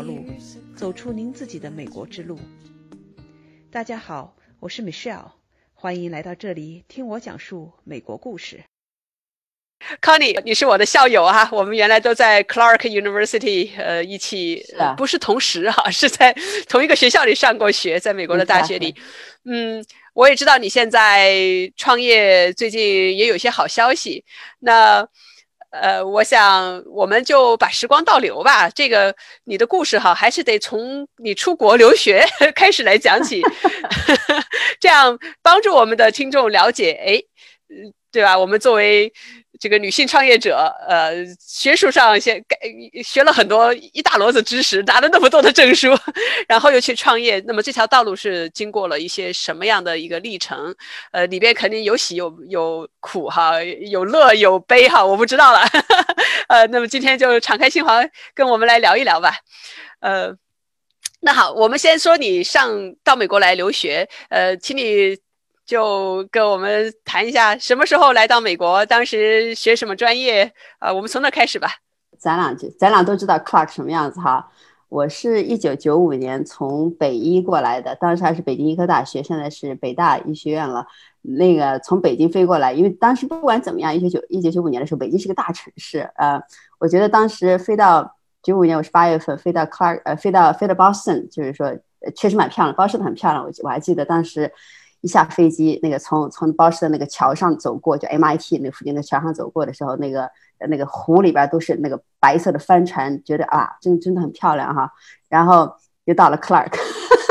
道路，走出您自己的美国之路。大家好，我是 Michelle，欢迎来到这里听我讲述美国故事。Connie，你是我的校友啊，我们原来都在 Clark University，呃，一起，不是同时哈，是在同一个学校里上过学，在美国的大学里。嗯，我也知道你现在创业，最近也有些好消息。那呃，我想我们就把时光倒流吧。这个你的故事哈，还是得从你出国留学 开始来讲起，这样帮助我们的听众了解。哎，对吧？我们作为这个女性创业者，呃，学术上先改学了很多一大摞子知识，拿了那么多的证书，然后又去创业。那么这条道路是经过了一些什么样的一个历程？呃，里边肯定有喜有有苦哈，有乐有悲哈，我不知道了。呃，那么今天就敞开心房跟我们来聊一聊吧。呃，那好，我们先说你上到美国来留学，呃，请你。就跟我们谈一下什么时候来到美国，当时学什么专业啊？我们从那开始吧。咱俩就咱俩都知道 Clark 什么样子哈。我是一九九五年从北医过来的，当时还是北京医科大学，现在是北大医学院了。那个从北京飞过来，因为当时不管怎么样，一九九一九九五年的时候，北京是个大城市呃，我觉得当时飞到九五年，我是八月份飞到 Clark，呃，飞到飞到 Boston，就是说确实蛮漂亮，，Boston 很漂亮。我我还记得当时。一下飞机，那个从从包士的那个桥上走过，就 MIT 那附近的桥上走过的时候，那个那个湖里边都是那个白色的帆船，觉得啊，真真的很漂亮哈。然后就到了 Clark，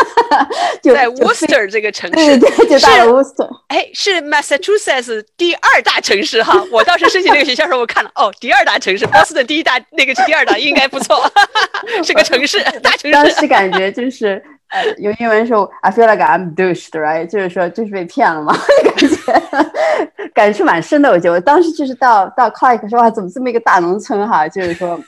就在 Worcester 这个城市，对对，就到了 Worcester。哎，是 Massachusetts 第二大城市哈。我当时申请那个学校的时候，我看了，哦，第二大城市，波士顿第一大，那个是第二大，应该不错，是个城市，大城市。当时感觉就是。呃，用英文说，I feel like I'm douched，right？就是说，就是被骗了嘛，感觉感触蛮深的。我觉得我当时就是到到 Clark 说，哇，怎么这么一个大农村哈？就是说，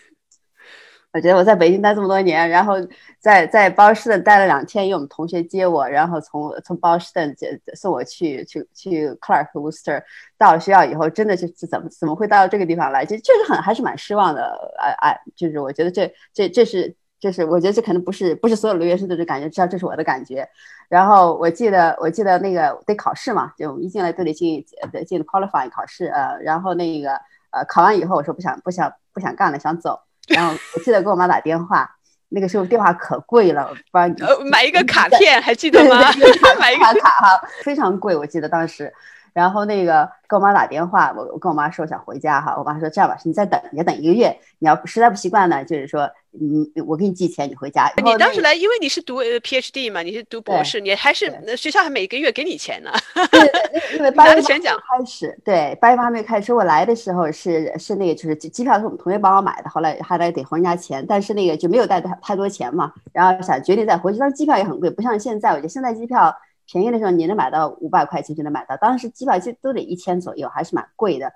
我觉得我在北京待这么多年，然后在在波士顿待了两天，因为我们同学接我，然后从从波士顿接送我去去去 Clark Worcester。到了学校以后，真的就是怎么怎么会到这个地方来？就确实很还是蛮失望的。哎哎，就是我觉得这这这是。就是我觉得这可能不是不是所有留学生都这感觉，至少这是我的感觉。然后我记得我记得那个得考试嘛，就一进来都得进得进 qualify 考试呃，然后那个呃考完以后我说不想不想不想干了想走，然后我记得给我妈打电话，那个时候电话可贵了，帮呃买一个卡片还记得吗？买一个卡哈，非常贵，我记得当时。然后那个跟我妈打电话，我我跟我妈说想回家哈，我妈说这样吧，你再等，你等一个月，你要实在不习惯呢，就是说，嗯，我给你寄钱，你回家。你当时来，因为你是读 PhD 嘛，你是读博士，你还是学校还每个月给你钱呢。对，因为八月份开始，对，八月份还没开始。我来的时候是是那个，就是机票是我们同学帮我买的，后来还得得还人家钱，但是那个就没有带太太多钱嘛，然后想决定再回去，但是机票也很贵，不像现在，我觉得现在机票。便宜的时候你能买到五百块钱就能买到，当时机票其实都得一千左右，还是蛮贵的。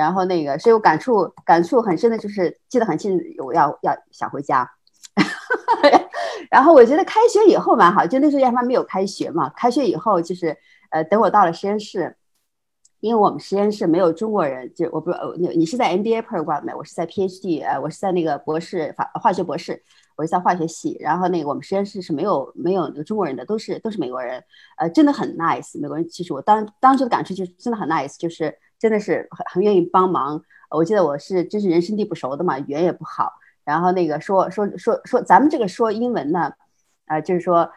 然后那个，所以我感触感触很深的就是记得很清楚，我要要想回家。然后我觉得开学以后蛮好，就那时候亚妈没有开学嘛。开学以后就是呃，等我到了实验室，因为我们实验室没有中国人，就我不你你是在 MBA program 吗？我是在 PhD，呃，我是在那个博士法化学博士。我是在化学系，然后那个我们实验室是没有没有那个中国人的，都是都是美国人，呃，真的很 nice。美国人其实我当当时的感触就是真的很 nice，就是真的是很很愿意帮忙。我记得我是真是人生地不熟的嘛，语言也不好，然后那个说说说说咱们这个说英文呢，呃，就是说。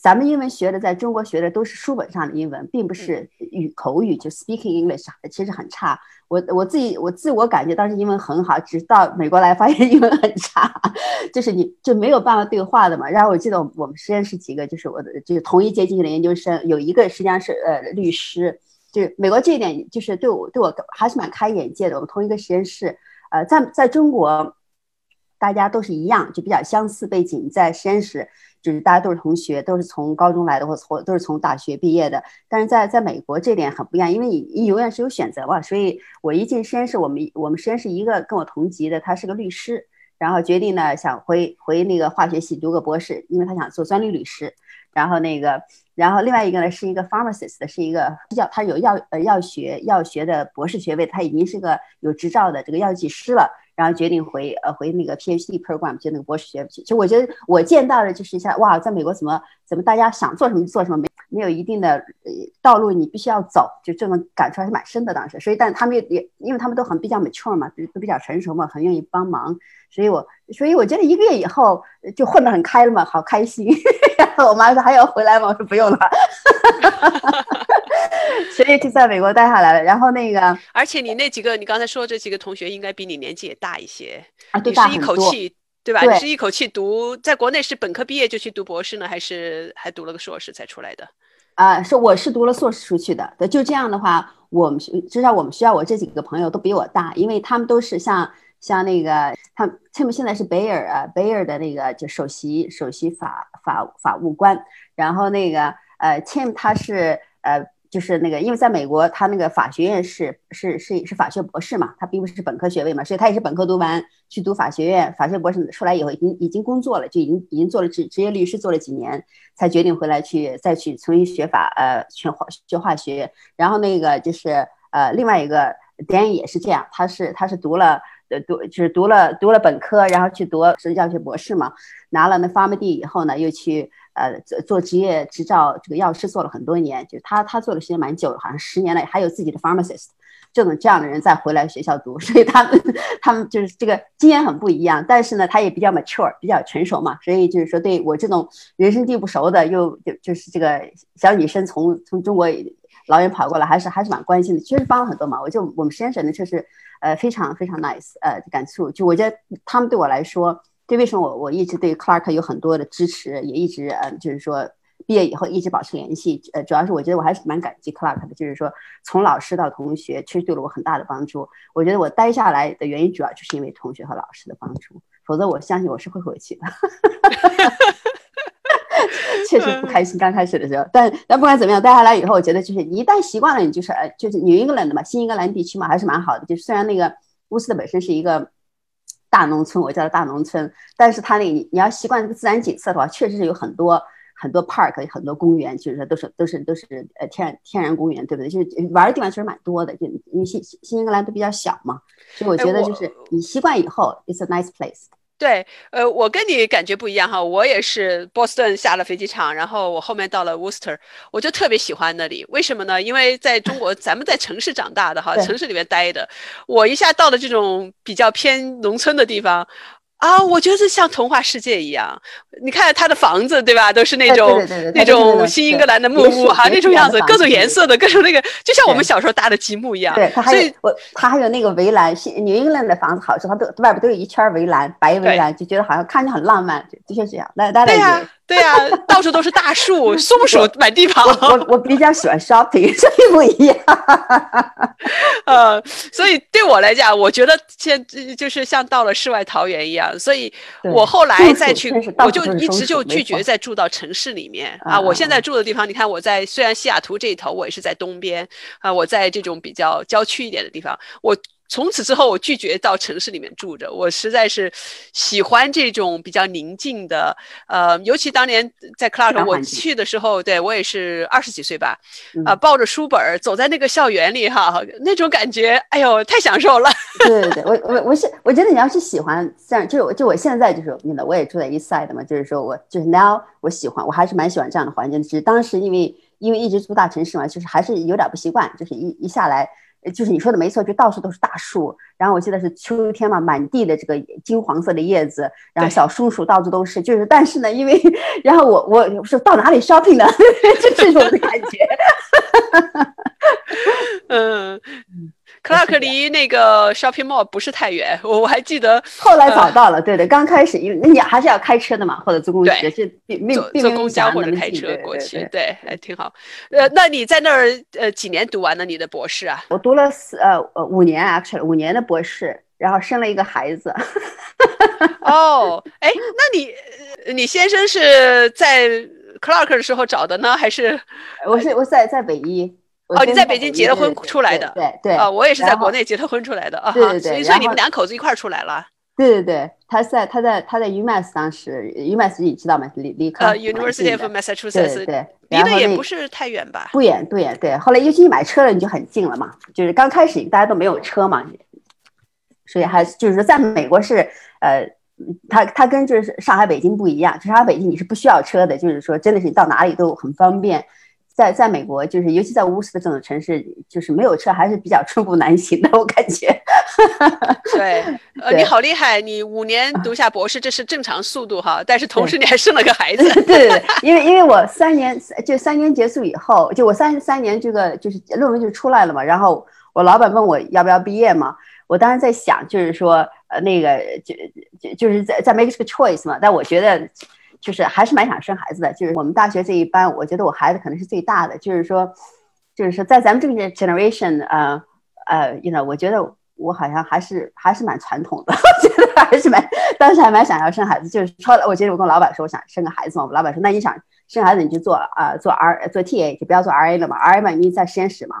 咱们英文学的，在中国学的都是书本上的英文，并不是语口语，就 speaking English，其实很差。我我自己我自我感觉当时英文很好，直到美国来发现英文很差，就是你就没有办法对话的嘛。然后我记得我们实验室几个，就是我的就是同一届进去的研究生，有一个实际上是呃律师，就是美国这一点就是对我对我还是蛮开眼界的。我们同一个实验室，呃，在在中国大家都是一样，就比较相似背景，在实验室。就是大家都是同学，都是从高中来的，或或都是从大学毕业的。但是在在美国这点很不一样，因为你你永远是有选择嘛。所以我一进实验室，我们我们实验室一个跟我同级的，他是个律师，然后决定呢想回回那个化学系读个博士，因为他想做专利律师。然后那个，然后另外一个呢是一个 pharmacist 的，是一个药，他有药呃药学药学的博士学位，他已经是个有执照的这个药剂师了。然后决定回呃回那个 PhD program 就那个博士学其实我觉得我见到的就是一下哇，在美国怎么怎么大家想做什么就做什么没没有一定的呃道路你必须要走，就这种感触还是蛮深的当时。所以但他们也因为他们都很比较 mature 嘛，都比较成熟嘛，很愿意帮忙。所以我所以我觉得一个月以后就混得很开了嘛，好开心。我妈说还要回来吗？我说不用了。所以就在美国待下来了。然后那个，而且你那几个，你刚才说这几个同学应该比你年纪也大一些啊，你是一口气对吧？你是一口气读，在国内是本科毕业就去读博士呢，还是还读了个硕士才出来的？啊，是我是读了硕士出去的。就这样的话，我们至少我们学校我这几个朋友都比我大，因为他们都是像像那个他 Tim 现在是贝尔啊，贝尔的那个就首席首席法法法务官。然后那个呃，Tim 他是呃。就是那个，因为在美国，他那个法学院是是是是法学博士嘛，他并不是本科学位嘛，所以他也是本科读完去读法学院，法学博士出来以后，已经已经工作了，就已经已经做了职职业律师，做了几年，才决定回来去再去重新学法，呃，学化学化学。然后那个就是呃，另外一个 Dan 也是这样，他是他是读了呃读就是读了读了本科，然后去读实教学博士嘛，拿了那 PharmD 以后呢，又去。呃，做做职业执照这个药师做了很多年，就他他做的时间蛮久，好像十年了，还有自己的 pharmacist，这种这样的人再回来学校读，所以他们他们就是这个经验很不一样，但是呢，他也比较 mature，比较成熟嘛，所以就是说对我这种人生地不熟的，又就就是这个小女生从从中国老远跑过来，还是还是蛮关心的，确实帮了很多忙。我就我们实验室呢，确实呃非常非常 nice，呃感触，就我觉得他们对我来说。这为什么我我一直对 Clark 有很多的支持，也一直呃，就是说毕业以后一直保持联系。呃，主要是我觉得我还是蛮感激 Clark 的，就是说从老师到同学，确实对了我很大的帮助。我觉得我待下来的原因主要就是因为同学和老师的帮助，否则我相信我是会回去的。确实不开心，刚开始的时候，但但不管怎么样，待下来以后，我觉得就是你一旦习惯了，你就是呃，就是 New England 的嘛，新英格兰地区嘛，还是蛮好的。就是虽然那个乌斯特本身是一个。大农村，我叫它大农村，但是它那个你你要习惯这个自然景色的话，确实是有很多很多 park，很多公园，就是说都是都是都是呃天然天然公园，对不对？就是玩的地方其实蛮多的，就因为新新英格兰都比较小嘛，所以我觉得就是你习惯以后，it's a nice place。对，呃，我跟你感觉不一样哈，我也是波士顿下了飞机场，然后我后面到了 Worcester，我就特别喜欢那里，为什么呢？因为在中国，咱们在城市长大的哈，城市里面待的，我一下到了这种比较偏农村的地方。啊，我觉得像童话世界一样。你看他的房子，对吧？都是那种那种新英格兰的木屋哈，那种样子，各种颜色的，各种那个，就像我们小时候搭的积木一样。对，他还有我，他还有那个围栏，新新英格兰的房子好，像它都外边都有一圈围栏，白围栏，就觉得好像看着很浪漫，的确是这样。那大家。对呀，到处都是大树，松鼠满地跑。我我比较喜欢 shopping，所以不一样。呃，所以对我来讲，我觉得现就是像到了世外桃源一样。所以我后来再去，我就一直就拒绝再住到城市里面啊。我现在住的地方，你看我在虽然西雅图这一头，我也是在东边啊，我在这种比较郊区一点的地方，我。从此之后，我拒绝到城市里面住着。我实在是喜欢这种比较宁静的，呃，尤其当年在 Clark 我去的时候，对我也是二十几岁吧，啊，抱着书本儿走在那个校园里哈，那种感觉，哎呦，太享受了。对对对，我我我是我觉得你要是喜欢这样，就就我现在就是你的，我也住在 East Side 嘛，就是说我就是 Now 我喜欢，我还是蛮喜欢这样的环境。只是当时因为因为一直住大城市嘛，就是还是有点不习惯，就是一一下来。就是你说的没错，就到处都是大树，然后我记得是秋天嘛，满地的这个金黄色的叶子，然后小松鼠到处都是。就是，但是呢，因为然后我我说到哪里 shopping 呢？就这种的感觉。嗯。Clark 离那个 shopping mall 不是太远，我我还记得。后来找到了，对对，刚开始因为那你还是要开车的嘛，或者坐公交，是并坐坐公交或者开车过去，对，还挺好。呃，那你在那儿呃几年读完了你的博士啊？我读了四呃呃五年，actually 五年的博士，然后生了一个孩子。哦，哎，那你你先生是在 Clark 的时候找的呢，还是？我是我在在北医。哦，你在北京结了婚出来的，对对啊，我也是在国内结了婚出来的啊，对对对，所以说你们两口子一块儿出来了，对对对，他在他在他在 UMass 当时，UMass 你知道吗？离离呃 University of Massachusetts，对对，离得也不是太远吧？不远不远，对，后来尤其你买车了，你就很近了嘛，就是刚开始大家都没有车嘛，所以还就是说，在美国是呃，它它跟就是上海、北京不一样，就上海、北京你是不需要车的，就是说真的是你到哪里都很方便。在在美国，就是尤其在乌斯的这种城市，就是没有车还是比较寸步难行的，我感觉。对，呃，你好厉害，你五年读下博士，这是正常速度哈。但是同时你还生了个孩子。对对，因为因为我 三年就三年结束以后，就我三三年这个就是论文就出来了嘛。然后我老板问我要不要毕业嘛，我当时在想，就是说呃那个就就就是在在 make 这个 choice 嘛。但我觉得。就是还是蛮想生孩子的，就是我们大学这一班，我觉得我孩子可能是最大的。就是说，就是说在咱们这个 generation，呃呃，you know，我觉得我好像还是还是蛮传统的，我觉得还是蛮当时还蛮想要生孩子。就是说，我记得我跟老板说我想生个孩子嘛，我老板说那你想生孩子你就做啊做 R 做 TA 就不要做 RA 了嘛，RA 嘛因为在实验室嘛，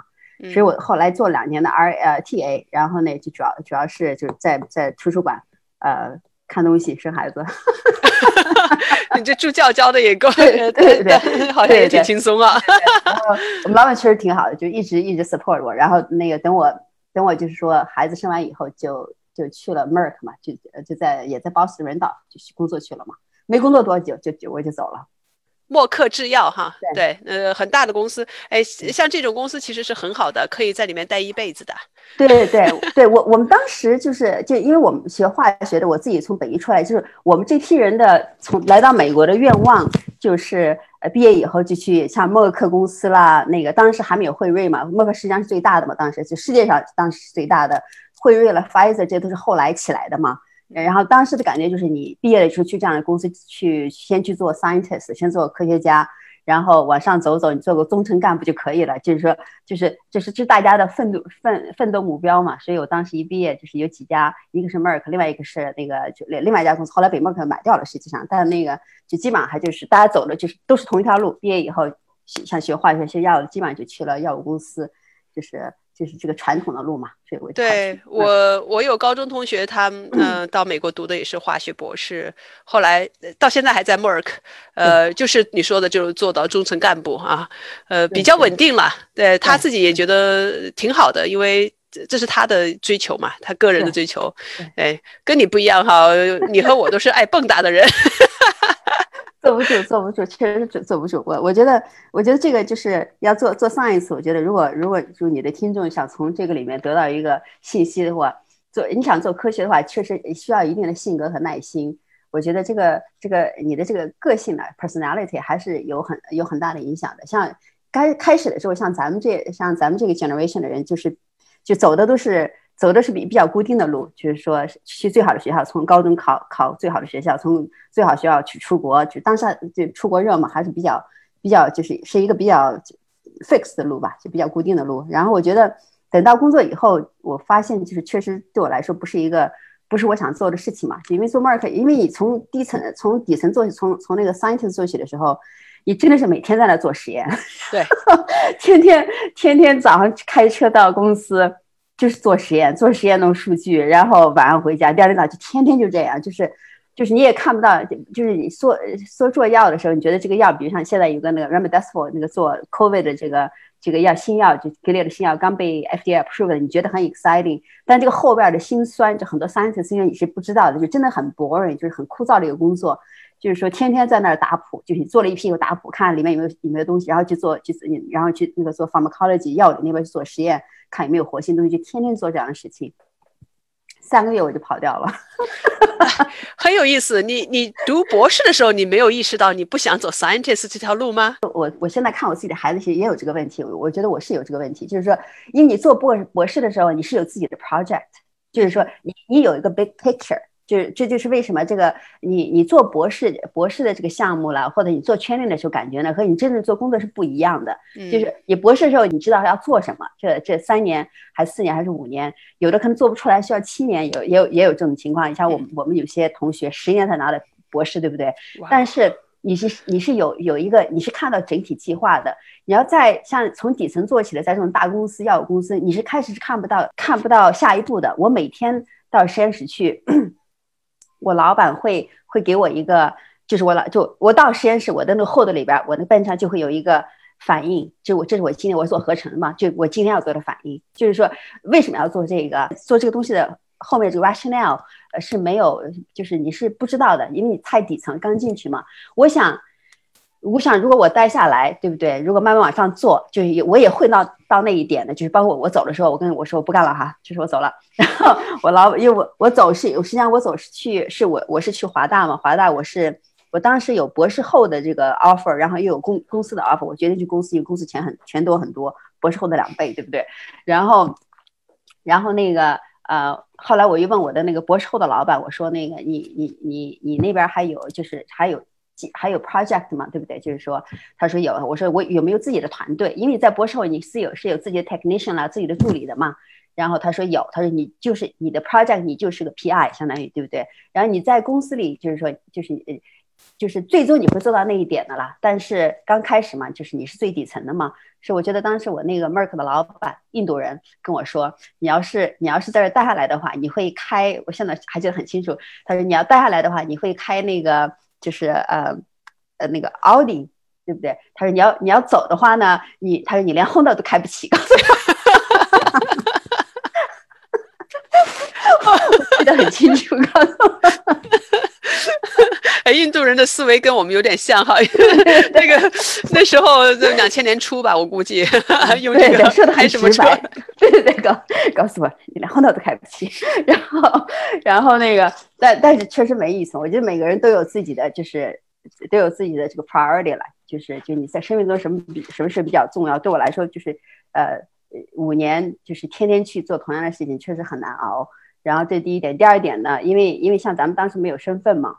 所以我后来做两年的 R 呃 TA，然后呢就主要主要是就是在在图书馆呃看东西生孩子。你这助教教的也够，对对 对，好像也挺轻松啊。我们老板确实挺好的，就一直一直 support 我。然后那个等我等我就是说孩子生完以后就就去了 Merck 嘛，就就在也在 Boston 人岛就去工作去了嘛。没工作多久就就我就走了。默克制药哈，对，呃，很大的公司，哎，像这种公司其实是很好的，可以在里面待一辈子的。对对对，对我我们当时就是就因为我们学化学的，我自己从北医出来，就是我们这批人的从来到美国的愿望，就是呃毕业以后就去像默克公司啦，那个当时还没有惠瑞嘛，默克实际上是最大的嘛，当时就世界上当时是最大的，惠瑞了，Pfizer 这都是后来起来的嘛。然后当时的感觉就是，你毕业的时候去这样的公司去，先去做 scientist，先做科学家，然后往上走走，你做个中层干部就可以了。就是说，就是就是这大家的奋斗奋奋斗目标嘛。所以我当时一毕业就是有几家，一个是 Merck，另外一个是那个就另另外一家公司，后来被 Merck 买掉了。实际上，但那个就基本上还就是大家走的就是都是同一条路。毕业以后想学化学、学药的，基本上就去了药物公司，就是。就是这个传统的路嘛，所以我对我我有高中同学，他们嗯到美国读的也是化学博士，后来到现在还在 Merck，呃，就是你说的，就是做到中层干部啊，呃，比较稳定了。对他自己也觉得挺好的，因为这是他的追求嘛，他个人的追求。哎，跟你不一样哈，你和我都是爱蹦跶的人。坐不住，坐不住，确实是坐坐不住。我我觉得，我觉得这个就是要做做 science。我觉得，如果如果就你的听众想从这个里面得到一个信息的话，做你想做科学的话，确实需要一定的性格和耐心。我觉得这个这个你的这个个性呢，personality 还是有很有很大的影响的。像刚开始的时候，像咱们这像咱们这个 generation 的人，就是就走的都是。走的是比比较固定的路，就是说去最好的学校，从高中考考最好的学校，从最好学校去出国，就当下就出国热嘛，还是比较比较就是是一个比较 fix 的路吧，就比较固定的路。然后我觉得等到工作以后，我发现就是确实对我来说不是一个不是我想做的事情嘛，因为做 mark，因为你从底层从底层做起，从从那个 scientist 做起的时候，你真的是每天在那做实验，对，天天天天早上开车到公司。就是做实验，做实验弄数据，然后晚上回家，第二天早上就天天就这样，就是，就是你也看不到，就是你说说做药的时候，你觉得这个药，比如像现在有个那个 remdesivir 那个做 COVID 的这个这个药新药，就给列的新药刚被 FDA approved，你觉得很 exciting，但这个后边的辛酸，就很多 scientists 因为你是不知道的，就真的很 boring，就是很枯燥的一个工作，就是说天天在那儿打谱，就是做了一批又打谱，看里面有没有有没有东西，然后去做，就是然后去那个做 pharmacology 药理那边去做实验。看有没有活性东西，就天天做这样的事情，三个月我就跑掉了，很有意思。你你读博士的时候，你没有意识到你不想走 scientist 这条路吗？我我现在看我自己的孩子，其实也有这个问题。我觉得我是有这个问题，就是说，因为你做博博士的时候，你是有自己的 project，就是说，你你有一个 big picture。就是这就是为什么这个你你做博士博士的这个项目了，或者你做圈内的时候感觉呢，和你真正做工作是不一样的。就是你博士的时候，你知道要做什么，这这三年还是四年还是五年，有的可能做不出来，需要七年，有也有也有这种情况。你像我们我们有些同学十年才拿的博士，对不对？但是你是你是有有一个你是看到整体计划的。你要在像从底层做起来，在这种大公司药物公司，你是开始是看不到看不到下一步的。我每天到实验室去。我老板会会给我一个，就是我老就我到实验室，我的那个 hold 里边，我的本上就会有一个反应，就我这是我今天我做合成嘛，就我今天要做的反应，就是说为什么要做这个，做这个东西的后面这个 rationale 呃是没有，就是你是不知道的，因为你太底层刚进去嘛。我想。我想，如果我待下来，对不对？如果慢慢往上做，就是我也会到到那一点的，就是包括我走的时候，我跟我说我不干了哈，就是我走了。然后我老，因为我我走是，实际上我走是去，是我我是去华大嘛，华大我是我当时有博士后的这个 offer，然后又有公公司的 offer，我决定去公司，因为公司钱很钱多很多，博士后的两倍，对不对？然后，然后那个呃，后来我又问我的那个博士后的老板，我说那个你你你你那边还有就是还有。还有 project 嘛，对不对？就是说，他说有，我说我有没有自己的团队？因为在博士后你是有是有自己的 technician 啦，自己的助理的嘛。然后他说有，他说你就是你的 project，你就是个 PI，相当于对不对？然后你在公司里就是说就是呃就是最终你会做到那一点的啦。但是刚开始嘛，就是你是最底层的嘛。是我觉得当时我那个 Merck 的老板印度人跟我说，你要是你要是在这待下来的话，你会开，我现在还记得很清楚。他说你要待下来的话，你会开那个。就是呃呃那个奥迪，对不对？他说你要你要走的话呢，你他说你连红灯都开不起，告诉他，记得很清楚，告诉我。哎，印度人的思维跟我们有点像哈，那个那时候两千年初吧，我估计用这个开什么车？对对对，告告诉我，你连 Honda 都开不起。然后然后那个，但但是确实没意思。我觉得每个人都有自己的，就是都有自己的这个 priority 了，就是就你在生命中什么比什么事比较重要？对我来说，就是呃五年就是天天去做同样的事情，确实很难熬。然后这第一点，第二点呢，因为因为像咱们当时没有身份嘛。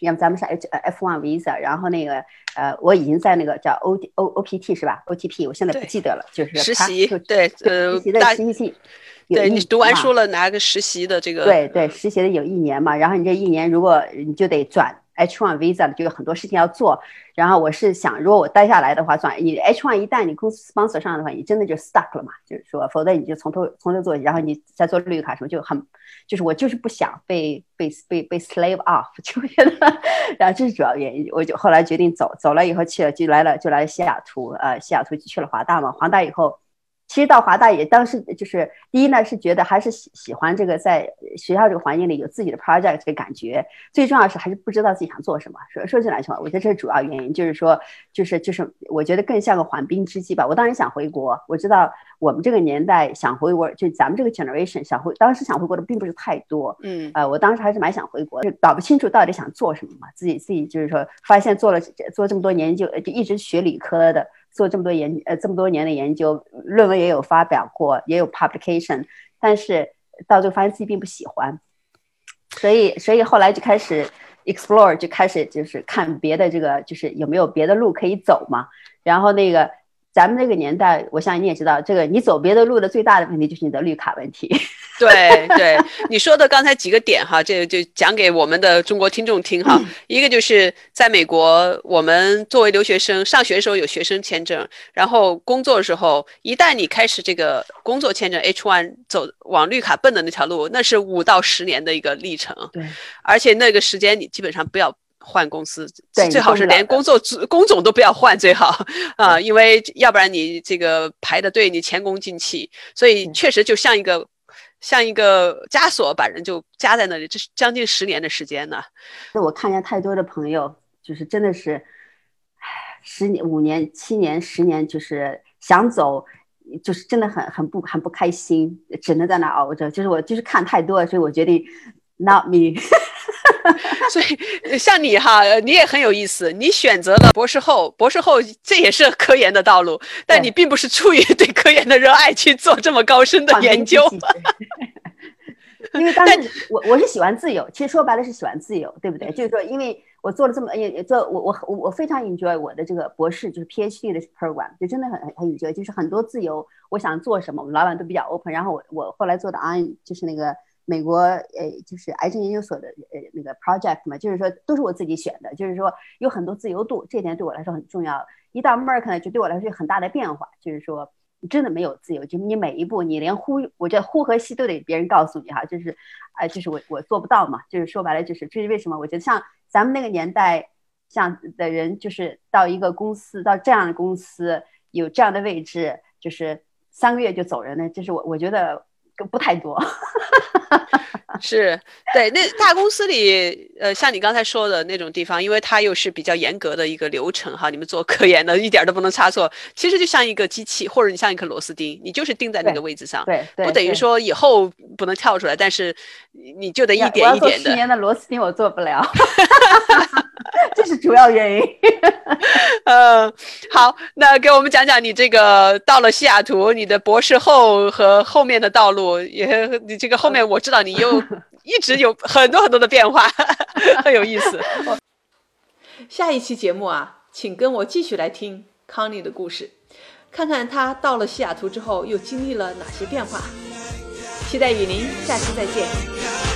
要么咱们是 H F one visa，然后那个呃，我已经在那个叫 O O O P T 是吧？O T P，我现在不记得了，就是实习，对，呃，实习的实习，对你读完书了拿个实习的这个，对对，实习的有一年嘛，然后你这一年如果你就得转。H1 visa 就有很多事情要做，然后我是想，如果我待下来的话，转你 H1 一旦你公司 sponsor 上的话，你真的就 stuck 了嘛？就是说，否则你就从头从头做起，然后你再做绿卡什么就很，就是我就是不想被被被被 slave off，就觉得，然后这是主要原因，我就后来决定走，走了以后去了就来了就来了西雅图，呃，西雅图就去了华大嘛，华大以后。其实到华大也当时就是第一呢，是觉得还是喜喜欢这个在学校这个环境里有自己的 project 的感觉。最重要是还是不知道自己想做什么。说说句难听话，我觉得这是主要原因，就是说，就是就是我觉得更像个缓兵之计吧。我当时想回国，我知道我们这个年代想回国，就咱们这个 generation 想回，当时想回国的并不是太多。嗯，呃，我当时还是蛮想回国，就搞不清楚到底想做什么嘛。自己自己就是说，发现做了做这么多年就就一直学理科的。做这么多研呃这么多年的研究，论文也有发表过，也有 publication，但是到最后发现自己并不喜欢，所以所以后来就开始 explore，就开始就是看别的这个就是有没有别的路可以走嘛，然后那个。咱们那个年代，我相信你也知道，这个你走别的路的最大的问题就是你的绿卡问题。对对，你说的刚才几个点哈，这就讲给我们的中国听众听哈。一个就是在美国，我们作为留学生上学的时候有学生签证，然后工作的时候，一旦你开始这个工作签证 H1 走往绿卡奔的那条路，那是五到十年的一个历程。对，而且那个时间你基本上不要。换公司，最好是连工作工种都不要换最好啊，因为要不然你这个排的队你前功尽弃，所以确实就像一个像一个枷锁，把人就夹在那里，这是将近十年的时间呢。那我看见太多的朋友，就是真的是，十年、五年、七年、十年，就是想走，就是真的很很不很不开心，只能在那熬着。就是我就是看太多了，所以我决定 not me。所以像你哈，你也很有意思。你选择了博士后，博士后这也是科研的道路，但你并不是出于对科研的热爱去做这么高深的研究。因为 当时我我是喜欢自由，其实说白了是喜欢自由，对不对？就是说，因为我做了这么也做我我我我非常 enjoy 我的这个博士就是 PhD 的 program，就真的很很 enjoy，就是很多自由，我想做什么，我们老板都比较 open。然后我我后来做的 on 就是那个。美国呃，就是癌症研究所的呃那个 project 嘛，就是说都是我自己选的，就是说有很多自由度，这点对我来说很重要。一到 Merck 呢，就对我来说有很大的变化，就是说你真的没有自由，就你每一步你连呼，我觉得呼和吸都得别人告诉你哈，就是，哎，就是我我做不到嘛，就是说白了就是，这是为什么？我觉得像咱们那个年代，像的人就是到一个公司，到这样的公司有这样的位置，就是三个月就走人的，这是我我觉得。不太多。是对，那大公司里，呃，像你刚才说的那种地方，因为它又是比较严格的一个流程哈，你们做科研的一点都不能差错。其实就像一个机器，或者你像一颗螺丝钉，你就是钉在那个位置上，对，不等于说以后不能跳出来，但是你就得一点一点的。十年的螺丝钉我做不了，这是主要原因。嗯，好，那给我们讲讲你这个到了西雅图，你的博士后和后面的道路，也你这个后面我知道你又。一直有很多很多的变化，很有意思。下一期节目啊，请跟我继续来听康妮的故事，看看她到了西雅图之后又经历了哪些变化。期待与您下期再见。